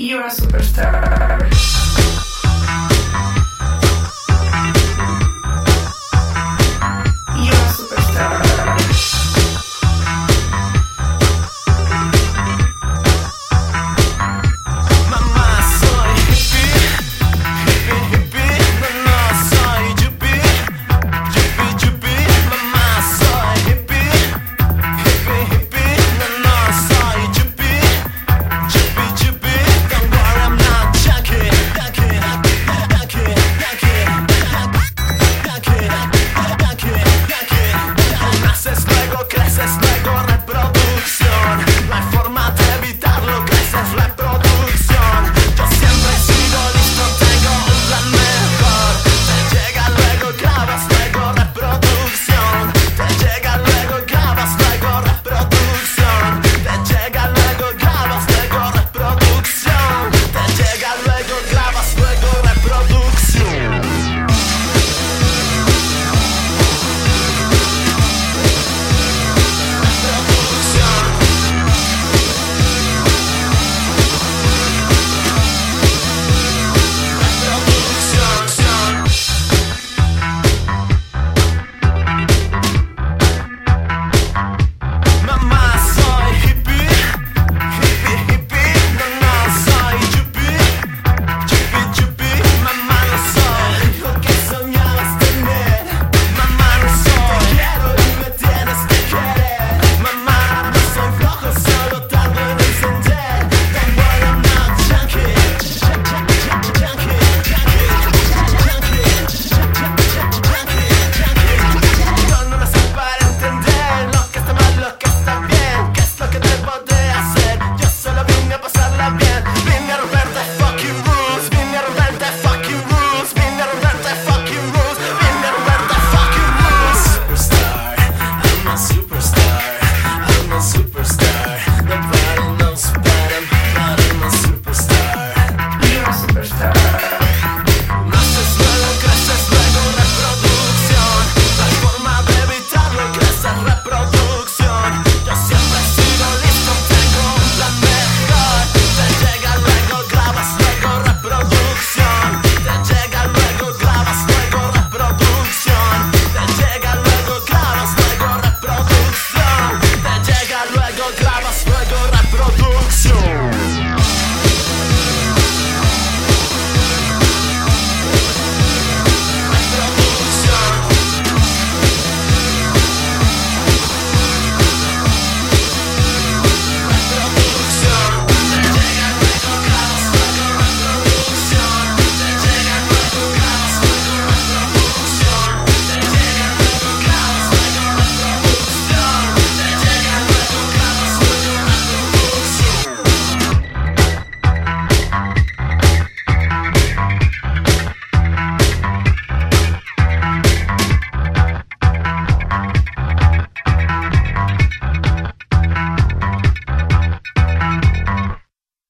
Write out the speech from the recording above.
You're a superstar.